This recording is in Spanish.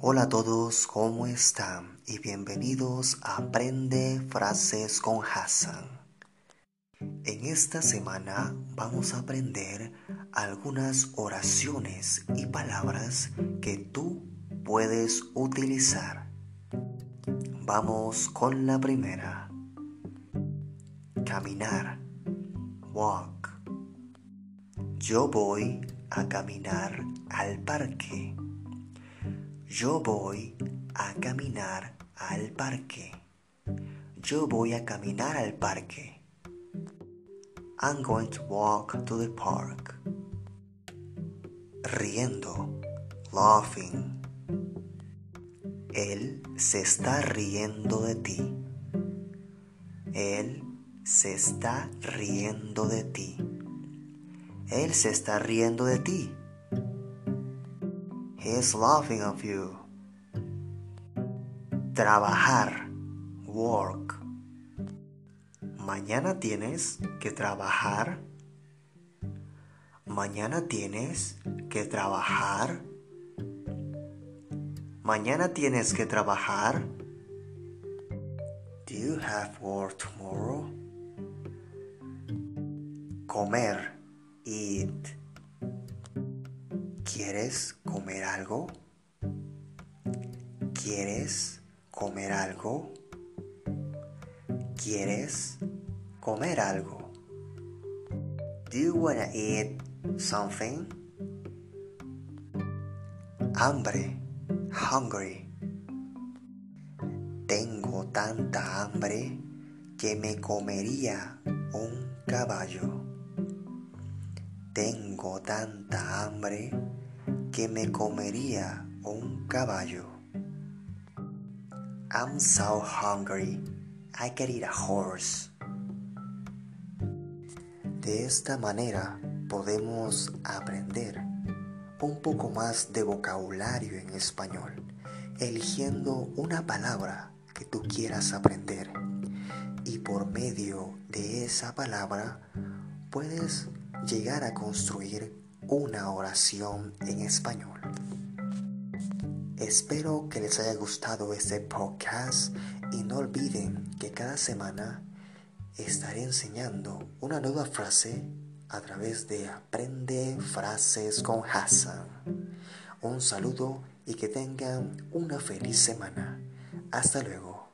Hola a todos, ¿cómo están? Y bienvenidos a Aprende Frases con Hassan. En esta semana vamos a aprender algunas oraciones y palabras que tú puedes utilizar. Vamos con la primera. Caminar. Walk. Yo voy a caminar al parque. Yo voy a caminar al parque. Yo voy a caminar al parque. I'm going to walk to the park. Riendo, laughing. Él se está riendo de ti. Él se está riendo de ti. Él se está riendo de ti. He's laughing of you. Trabajar. Work. Mañana tienes que trabajar. Mañana tienes que trabajar. Mañana tienes que trabajar. Do you have work tomorrow? Comer. Eat. ¿Quieres comer algo? ¿Quieres comer algo? ¿Quieres comer algo? Do you wanna eat something? Hambre, hungry. Tengo tanta hambre que me comería un caballo. Tengo tanta hambre que me comería un caballo. I'm so hungry, I could eat a horse. De esta manera podemos aprender un poco más de vocabulario en español, eligiendo una palabra que tú quieras aprender. Y por medio de esa palabra puedes llegar a construir una oración en español. Espero que les haya gustado este podcast y no olviden que cada semana estaré enseñando una nueva frase a través de Aprende Frases con Hassan. Un saludo y que tengan una feliz semana. Hasta luego.